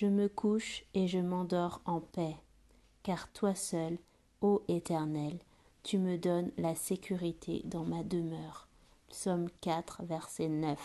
Je me couche et je m'endors en paix, car toi seul, ô Éternel, tu me donnes la sécurité dans ma demeure. Psaume 4, verset 9.